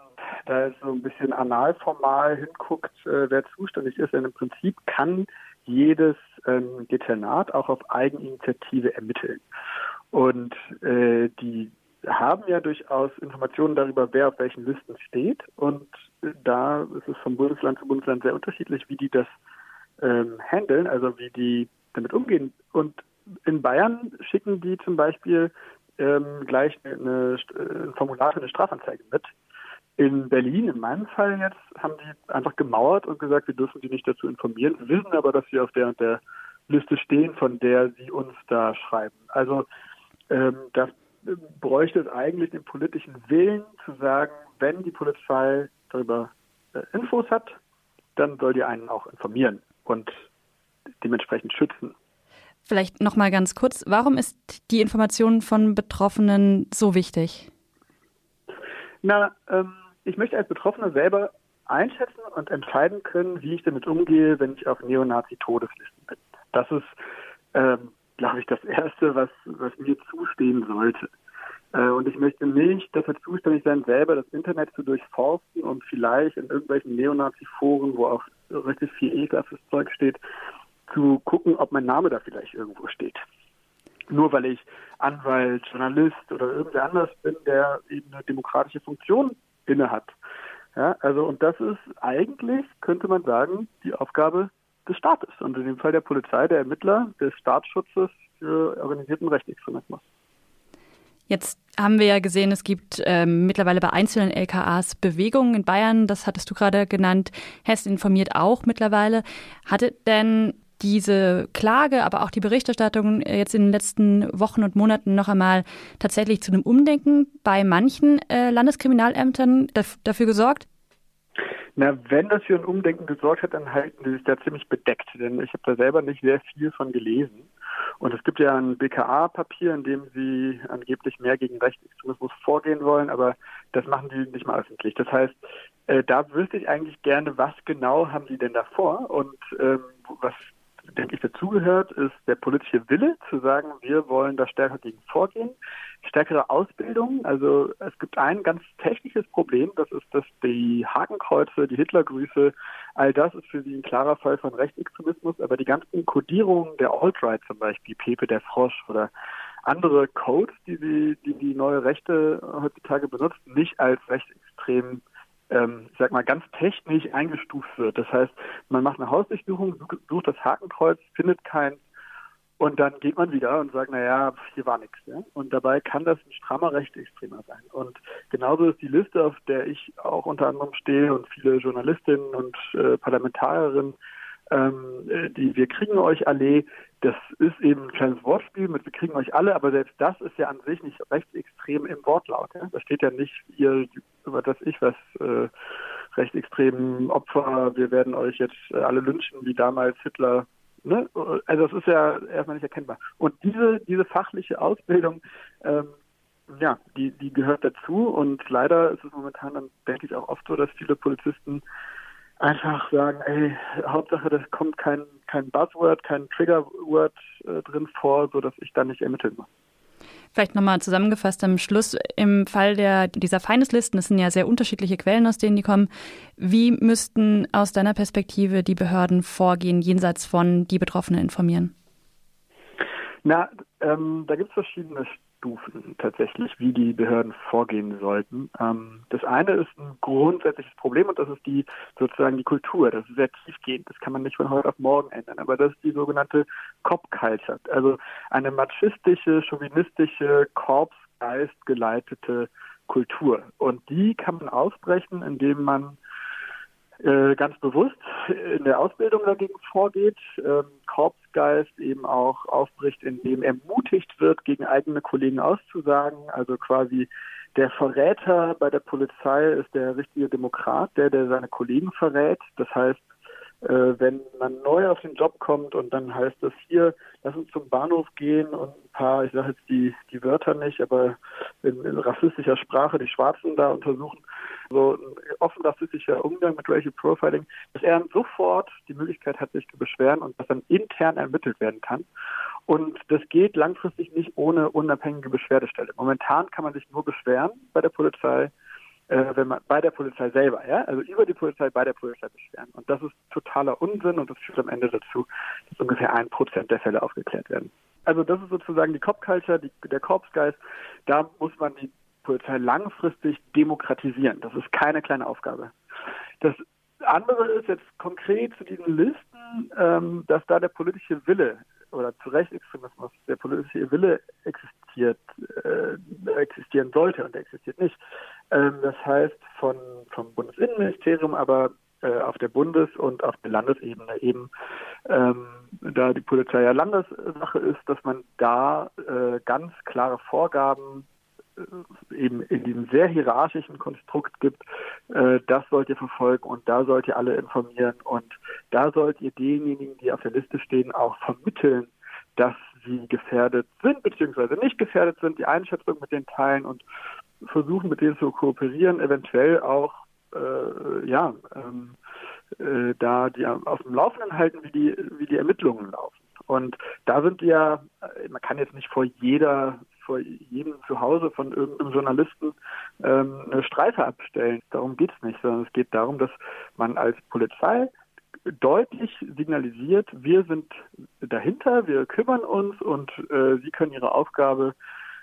da so ein bisschen analformal hinguckt, äh, wer zuständig ist. Denn im Prinzip kann jedes ähm, Dezernat auch auf Eigeninitiative ermitteln. Und äh, die haben ja durchaus Informationen darüber, wer auf welchen Listen steht. Und äh, da ist es vom Bundesland zu Bundesland sehr unterschiedlich, wie die das ähm, handeln, also wie die damit umgehen. Und in Bayern schicken die zum Beispiel ähm, gleich eine, eine, ein Formular für eine Strafanzeige mit. In Berlin, in meinem Fall jetzt, haben die einfach gemauert und gesagt, wir dürfen sie nicht dazu informieren, wir wissen aber, dass sie auf der und der Liste stehen, von der sie uns da schreiben. Also ähm, das bräuchte es eigentlich den politischen Willen zu sagen, wenn die Polizei darüber äh, Infos hat, dann soll die einen auch informieren und dementsprechend schützen. Vielleicht noch mal ganz kurz, warum ist die Information von Betroffenen so wichtig? Na, ähm, ich möchte als Betroffener selber einschätzen und entscheiden können, wie ich damit umgehe, wenn ich auf Neonazi-Todeslisten bin. Das ist, ähm, glaube ich, das Erste, was, was mir zustehen sollte. Äh, und ich möchte nicht dafür zuständig sein, selber das Internet zu durchforsten und vielleicht in irgendwelchen Neonazi-Foren, wo auch richtig viel ekelhaftes Zeug steht, zu gucken, ob mein Name da vielleicht irgendwo steht. Nur weil ich Anwalt, Journalist oder irgendwer anders bin, der eben eine demokratische Funktion inne hat. Ja, also und das ist eigentlich, könnte man sagen, die Aufgabe des Staates und in dem Fall der Polizei, der Ermittler, des Staatsschutzes für organisierten Rechtsextremismus. Jetzt haben wir ja gesehen, es gibt ähm, mittlerweile bei einzelnen LKAs Bewegungen in Bayern, das hattest du gerade genannt. Hessen informiert auch mittlerweile. Hatte denn diese Klage, aber auch die Berichterstattung äh, jetzt in den letzten Wochen und Monaten noch einmal tatsächlich zu einem Umdenken bei manchen äh, Landeskriminalämtern dafür gesorgt? Na, wenn das für ein Umdenken gesorgt hat, dann halten die sich da ziemlich bedeckt, denn ich habe da selber nicht sehr viel von gelesen. Und es gibt ja ein BKA-Papier, in dem sie angeblich mehr gegen Rechtsextremismus vorgehen wollen, aber das machen die nicht mal öffentlich. Das heißt, äh, da wüsste ich eigentlich gerne, was genau haben die denn davor und ähm, was denke ich, dazugehört, ist der politische Wille zu sagen, wir wollen da stärker gegen vorgehen. Stärkere Ausbildung. Also es gibt ein ganz technisches Problem, das ist, dass die Hakenkreuze, die Hitlergrüße, all das ist für sie ein klarer Fall von Rechtsextremismus, aber die ganzen Kodierungen der Alt-Right zum Beispiel, Pepe der Frosch oder andere Codes, die die, die, die neue Rechte heutzutage benutzt, nicht als rechtsextrem ähm, ich sag mal, ganz technisch eingestuft wird. Das heißt, man macht eine Hausdurchsuchung, sucht das Hakenkreuz, findet keins und dann geht man wieder und sagt, naja, hier war nichts. Ja? Und dabei kann das ein strammer Rechtsextremer sein. Und genauso ist die Liste, auf der ich auch unter anderem stehe und viele Journalistinnen und äh, Parlamentarierinnen, ähm, äh, die Wir kriegen euch alle, das ist eben ein kleines Wortspiel mit Wir kriegen euch alle, aber selbst das ist ja an sich nicht rechtsextrem im Wortlaut. Ja? Da steht ja nicht, ihr, was weiß ich, was äh, rechtsextremen Opfer, wir werden euch jetzt äh, alle lynchen, wie damals Hitler. Ne? Also das ist ja erstmal nicht erkennbar. Und diese, diese fachliche Ausbildung, ähm, ja, die, die gehört dazu und leider ist es momentan dann, denke ich, auch oft so, dass viele Polizisten einfach sagen, ey, Hauptsache, das kommt kein, kein Buzzword, kein Triggerword äh, drin vor, sodass ich dann nicht ermitteln muss. Vielleicht nochmal zusammengefasst am Schluss, im Fall der, dieser Feindeslisten, das sind ja sehr unterschiedliche Quellen, aus denen die kommen. Wie müssten aus deiner Perspektive die Behörden vorgehen, jenseits von die Betroffenen informieren? Na, ähm, da gibt es verschiedene Stufen tatsächlich, wie die Behörden vorgehen sollten. Ähm, das eine ist ein grundsätzliches Problem und das ist die sozusagen die Kultur. Das ist sehr tiefgehend. Das kann man nicht von heute auf morgen ändern. Aber das ist die sogenannte Cop-Culture, also eine machistische, chauvinistische, Korpsgeist geleitete Kultur. Und die kann man ausbrechen, indem man äh, ganz bewusst in der Ausbildung dagegen vorgeht, ähm, Korpsgeist eben auch aufbricht, indem ermutigt wird, gegen eigene Kollegen auszusagen. Also quasi der Verräter bei der Polizei ist der richtige Demokrat, der, der seine Kollegen verrät. Das heißt, wenn man neu auf den Job kommt und dann heißt es hier, lass uns zum Bahnhof gehen und ein paar, ich sage jetzt die, die Wörter nicht, aber in, in rassistischer Sprache die Schwarzen da untersuchen, so ein offen rassistischer Umgang mit Racial Profiling, dass er sofort die Möglichkeit hat, sich zu beschweren und das dann intern ermittelt werden kann. Und das geht langfristig nicht ohne unabhängige Beschwerdestelle. Momentan kann man sich nur beschweren bei der Polizei, äh, wenn man bei der Polizei selber, ja, also über die Polizei bei der Polizei beschweren. Und das ist totaler Unsinn und das führt am Ende dazu, dass ungefähr ein Prozent der Fälle aufgeklärt werden. Also das ist sozusagen die Cop-Culture, der Korpsgeist. Da muss man die Polizei langfristig demokratisieren. Das ist keine kleine Aufgabe. Das andere ist jetzt konkret zu diesen Listen, ähm, dass da der politische Wille oder zu Rechtsextremismus der politische Wille existiert, äh, existieren sollte und der existiert nicht. Ähm, das heißt von vom Bundesinnenministerium, aber äh, auf der Bundes- und auf der Landesebene eben, ähm, da die Polizei ja Landessache ist, dass man da äh, ganz klare Vorgaben äh, eben in diesem sehr hierarchischen Konstrukt gibt, äh, das sollt ihr verfolgen und da sollt ihr alle informieren und da sollt ihr denjenigen, die auf der Liste stehen, auch vermitteln, dass sie gefährdet sind beziehungsweise nicht gefährdet sind, die Einschätzung mit denen teilen und versuchen mit denen zu kooperieren, eventuell auch äh, ja ähm, äh, da die auf dem Laufenden halten, wie die wie die Ermittlungen laufen. Und da sind ja, äh, man kann jetzt nicht vor jeder vor jedem Zuhause von irgendeinem Journalisten ähm, eine Streife abstellen. Darum geht es nicht, sondern es geht darum, dass man als Polizei deutlich signalisiert, wir sind dahinter, wir kümmern uns und äh, Sie können Ihre Aufgabe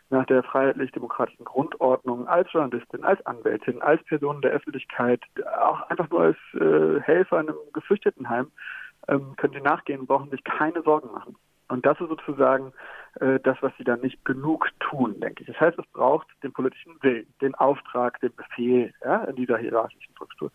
nach der freiheitlich-demokratischen Grundordnung als Journalistin, als Anwältin, als Person der Öffentlichkeit, auch einfach nur als äh, Helfer in einem Geflüchtetenheim, ähm, können Sie nachgehen, brauchen sich keine Sorgen machen. Und das ist sozusagen äh, das, was sie dann nicht genug tun, denke ich. Das heißt, es braucht den politischen Willen, den Auftrag, den Befehl ja, in dieser hierarchischen Struktur.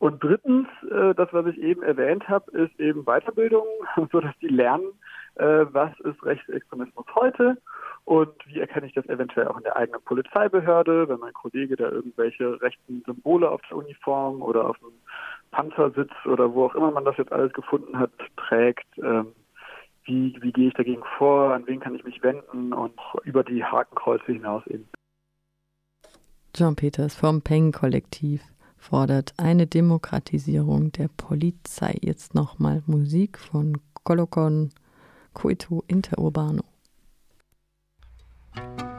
Und drittens, äh, das, was ich eben erwähnt habe, ist eben Weiterbildung, so dass die lernen, äh, was ist Rechtsextremismus heute und wie erkenne ich das eventuell auch in der eigenen Polizeibehörde, wenn mein Kollege da irgendwelche rechten Symbole auf der Uniform oder auf dem Panzersitz oder wo auch immer man das jetzt alles gefunden hat, trägt. Ähm, wie, wie gehe ich dagegen vor, an wen kann ich mich wenden und über die Hakenkreuze hinaus eben. John Peters vom Peng-Kollektiv fordert eine Demokratisierung der Polizei. Jetzt nochmal Musik von Colocon Coito Interurbano. Thank you.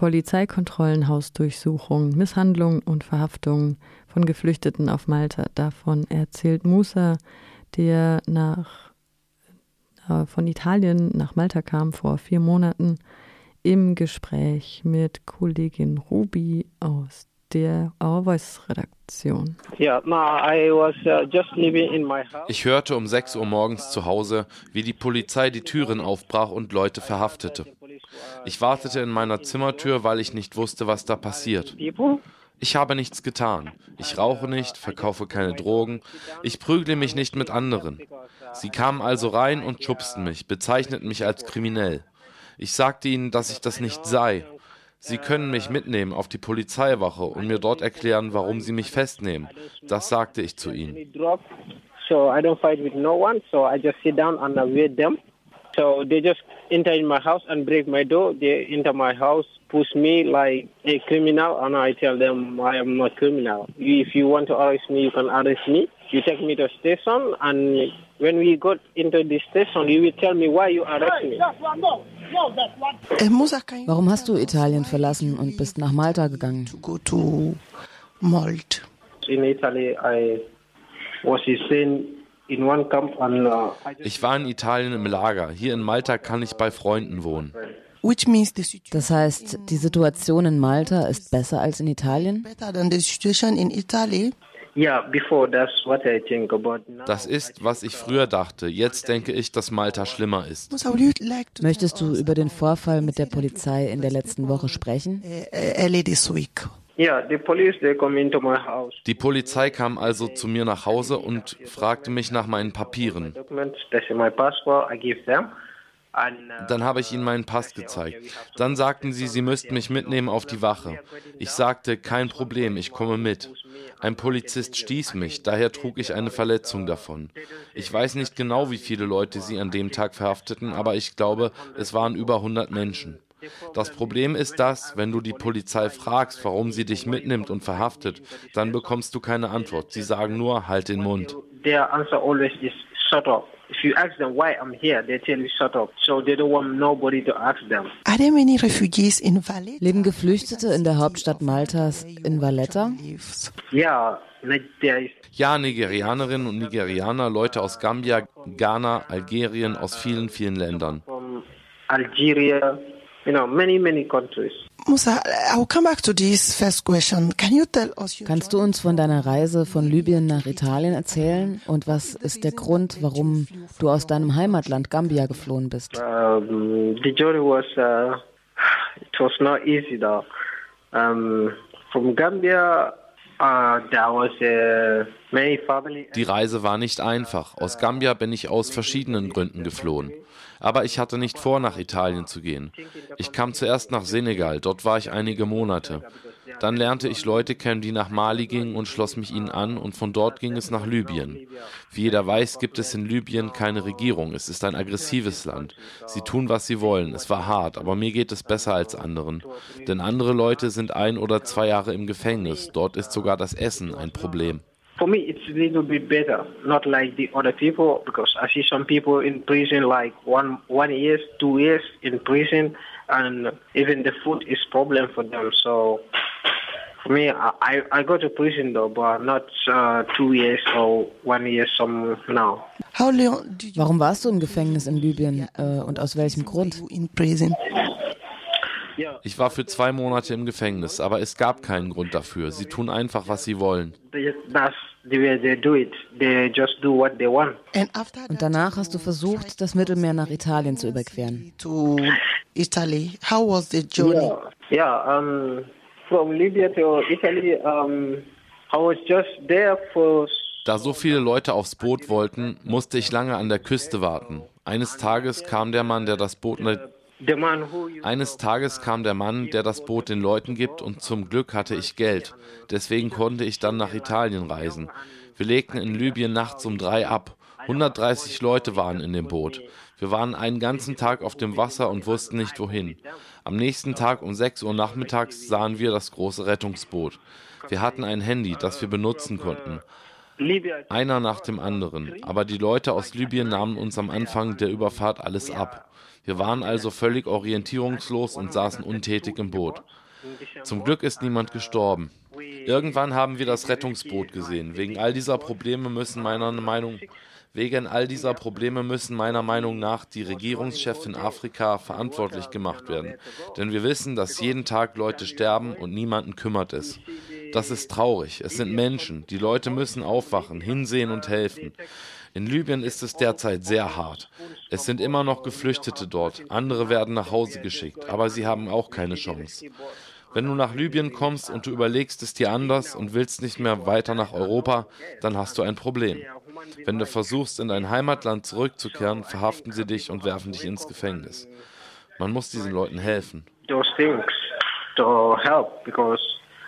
Polizeikontrollen, Hausdurchsuchungen, Misshandlungen und Verhaftungen von Geflüchteten auf Malta. Davon erzählt Musa, der nach, äh, von Italien nach Malta kam vor vier Monaten, im Gespräch mit Kollegin Ruby aus der Our Voice Redaktion. uh, Ich hörte um 6 Uhr morgens zu Hause, wie die Polizei die Türen aufbrach und Leute verhaftete. Ich wartete in meiner Zimmertür, weil ich nicht wusste, was da passiert. Ich habe nichts getan. Ich rauche nicht, verkaufe keine Drogen. Ich prügle mich nicht mit anderen. Sie kamen also rein und schubsten mich, bezeichneten mich als kriminell. Ich sagte ihnen, dass ich das nicht sei. Sie können mich mitnehmen auf die Polizeiwache und mir dort erklären, warum sie mich festnehmen. Das sagte ich zu ihnen. So I don't fight with no one. So I just sit down and wait them. So they just enter in my house and break my door. They enter my house, push me like a criminal, and I tell them I am not criminal. If you want to arrest me, you can arrest me. You take me to station, and when we got into the station, you will tell me why you arrest me. Warum hast du Italien verlassen und bist nach Malta gegangen? In Italy, I was seen in uh, Ich war in Italien im Lager. Hier in Malta kann ich bei Freunden wohnen. Das heißt, die Situation in Malta ist besser als in Italien? yeah. Before that's what I think about now. Das ist, was ich früher dachte. Jetzt denke ich, dass Malta schlimmer ist. Möchtest du über den Vorfall mit der Polizei in der letzten Woche sprechen? Die Polizei kam also zu mir nach Hause und fragte mich nach meinen Papieren. Uh, Dann habe ich ihnen meinen Pass gezeigt. Dann sagten sie, sie müssten mich mitnehmen auf die Wache. Ich sagte, kein Problem, ich komme mit. Ein Polizist stieß mich, daher trug ich eine Verletzung davon. Ich weiß nicht genau, wie viele Leute sie an dem Tag verhafteten, aber ich glaube, es waren über 100 Menschen. Das Problem ist das, wenn du die Polizei fragst, warum sie dich mitnimmt und verhaftet, dann bekommst du keine Antwort. Sie sagen nur, halt den Mund. their answer always is shut up. If you ask them why I'm here, they tell you shut up. So they don't want nobody to ask them. Leben Geflüchtete in der Hauptstadt Maltas in Valletta? Yeah, like there is Ja, Nigerianerinnen und Nigerianer, Leute aus Gambia, Ghana, Algerien, aus vielen, vielen Ländern. Algeria, you know, many many countries. Musa, I'll come back to this first question. Can you tell us your Kannst du uns von deiner Reise von Libyen nach Italien erzählen? Und was ist der Grund, warum du aus deinem Heimatland Gambia geflohen bist? Um, the journey was uh, it was not easy though. Um, from Gambia, uh, there was uh, many family. Die Reise war nicht einfach. Aus Gambia bin ich aus verschiedenen Gründen geflohen. Aber ich hatte nicht vor, nach Italien zu gehen. Ich kam zuerst nach Senegal, dort war ich einige Monate. Dann lernte ich Leute kennen, die nach Mali gingen und schloss mich ihnen an und von dort ging es nach Libyen. Wie jeder weiß, gibt es in Libyen keine Regierung. Es ist ein aggressives Land. Sie tun, was sie wollen. Es war hart, aber mir geht es besser als anderen. Denn andere Leute sind ein oder zwei Jahre im Gefängnis. Dort ist sogar das Essen ein Problem. For me, it's a little bit better, not like the other people, because I see some people in prison like one one years, two years in prison, and even the food is problem for them. So for me, I I go to prison though, but not uh, two years or one year some now. How long did you Warum warst du im Gefängnis in Libyen äh, und aus welchem Grund? in prison? Ich war für zwei Monate im Gefängnis, aber es gab keinen Grund dafür. Sie tun einfach, was sie wollen. Und danach hast du versucht, das Mittelmeer nach Italien zu überqueren. to Italy, how was the journey? Yeah, yeah. Um, from Libya to Italy, um, I was just there for Da so viele Leute aufs Boot wollten, musste ich lange an der Küste warten. Eines Tages kam der Mann, der das Boot Eines Tages kam der Mann, der das Boot den Leuten gibt, und zum Glück hatte ich Geld. Deswegen konnte ich dann nach Italien reisen. Wir legten in Libyen nachts um drei ab. 130 Leute waren in dem Boot. Wir waren einen ganzen Tag auf dem Wasser und wussten nicht wohin. Am nächsten Tag um 6 Uhr nachmittags sahen wir das große Rettungsboot. Wir hatten ein Handy, das wir benutzen konnten. Einer nach dem anderen. Aber die Leute aus Libyen nahmen uns am Anfang der Überfahrt alles ab. Wir waren also völlig orientierungslos und saßen untätig im Boot. Zum Glück ist niemand gestorben. Irgendwann haben wir das Rettungsboot gesehen. Wegen all dieser Probleme müssen meiner Meinung Wegen all dieser Probleme müssen meiner Meinung nach die Regierungschefs in Afrika verantwortlich gemacht werden. Denn wir wissen, dass jeden Tag Leute sterben und niemanden kümmert es. Das ist traurig. Es sind Menschen. Die Leute müssen aufwachen, hinsehen und helfen. In Libyen ist es derzeit sehr hart. Es sind immer noch Geflüchtete dort. Andere werden nach Hause geschickt, aber sie haben auch keine Chance. Wenn du nach Libyen kommst und du überlegst es dir anders und willst nicht mehr weiter nach Europa, dann hast du ein Problem. Wenn du versuchst, in dein Heimatland zurückzukehren, verhaften sie dich und werfen dich ins Gefängnis. Man muss diesen Leuten helfen. Those things to help because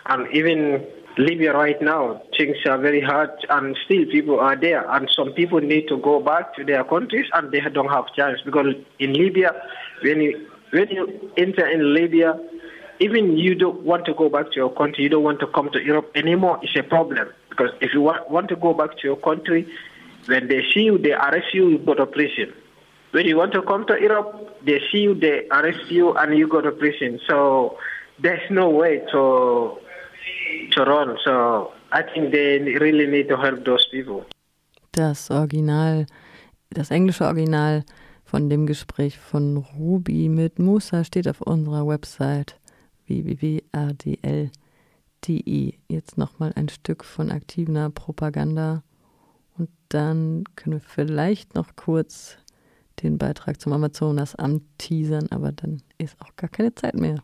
um, even Libya right now, things are very hard and still people are there and some people need to go back to their countries and they don't have chance because in Libya, when you, when you enter in Libya, even you don't want to go back to your country, you don't want to come to Europe anymore, it's a problem. Because if you want, want to go back to your country, when they see you, they arrest you, you go to prison. When you want to come to Europe, they see you, they arrest you, and you go to prison. So there's no way to to run. So I think they really need to help those people. Das Original, das englische Original von dem Gespräch von Ruby mit Musa steht auf unserer Website www.rdl.de. Jetzt nochmal ein Stück von aktiver Propaganda und dann können wir vielleicht noch kurz den Beitrag zum Amazonas-Amt teasern, aber dann ist auch gar keine Zeit mehr.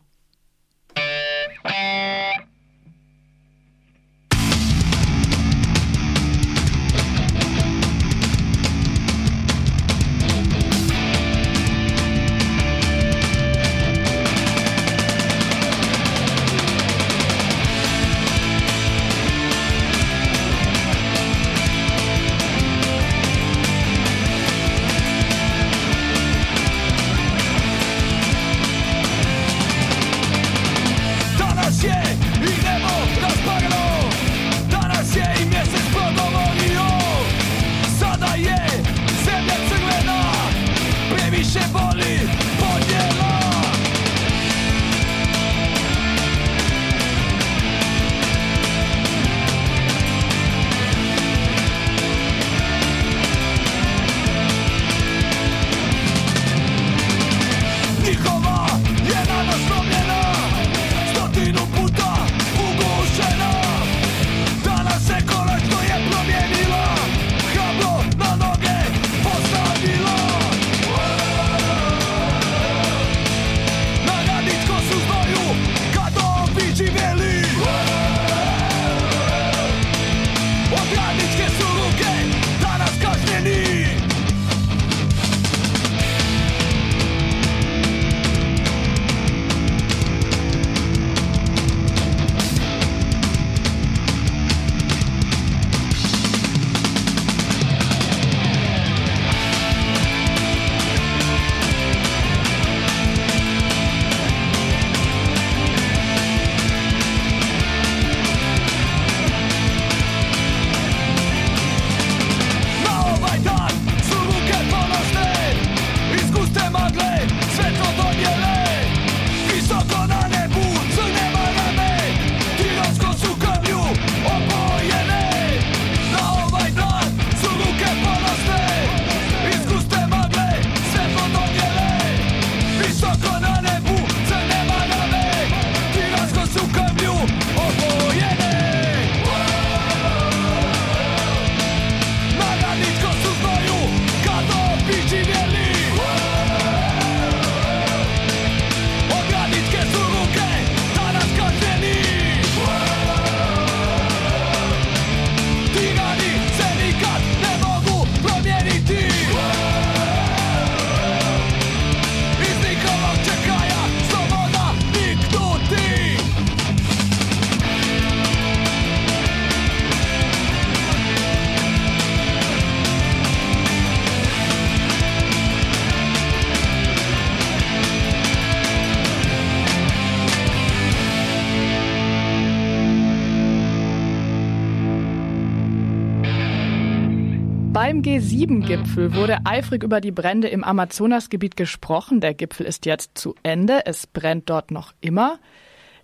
G7-Gipfel wurde eifrig über die Brände im Amazonasgebiet gesprochen. Der Gipfel ist jetzt zu Ende. Es brennt dort noch immer.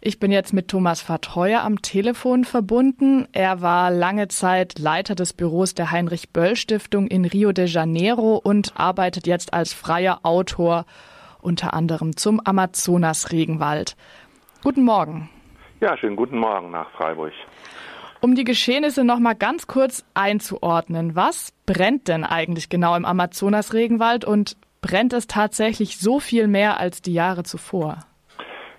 Ich bin jetzt mit Thomas Vertreuer am Telefon verbunden. Er war lange Zeit Leiter des Büros der Heinrich Böll Stiftung in Rio de Janeiro und arbeitet jetzt als freier Autor unter anderem zum Amazonas-Regenwald. Guten Morgen. Ja, schönen guten Morgen nach Freiburg. Um die Geschehnisse noch mal ganz kurz einzuordnen, was brennt denn eigentlich genau im Amazonas-Regenwald und brennt es tatsächlich so viel mehr als die Jahre zuvor?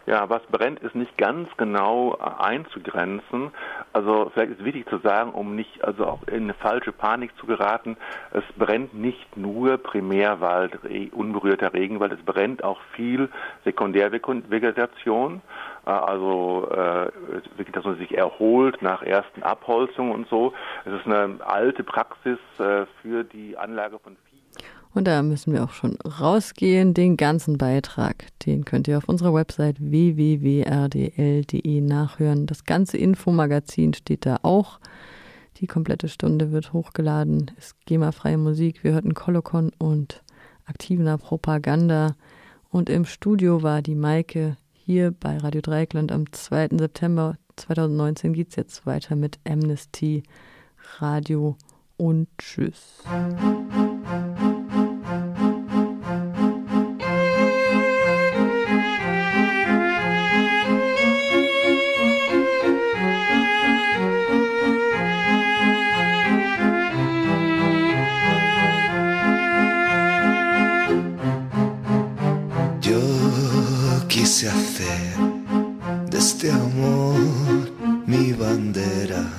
Ja, was brennt, ist nicht ganz genau einzugrenzen. Also vielleicht ist wichtig zu sagen, um nicht also auch in eine falsche Panik zu geraten, es brennt nicht nur Primärwald, unberührter Regenwald, es brennt auch viel Sekundärvegetation, äh, also äh, wirklich, dass man sich erholt nach ersten Abholzungen und so. Es ist eine alte Praxis äh, für die Anlage von und da müssen wir auch schon rausgehen. Den ganzen Beitrag, den könnt ihr auf unserer Website www.rdl.de nachhören. Das ganze Infomagazin steht da auch. Die komplette Stunde wird hochgeladen. Ist GEMA-freie Musik. Wir hörten Kolokon und aktiver Propaganda. Und im Studio war die Maike hier bei Radio Dreieckland am 2. September 2019 geht es jetzt weiter mit Amnesty Radio und Tschüss. mi bandera.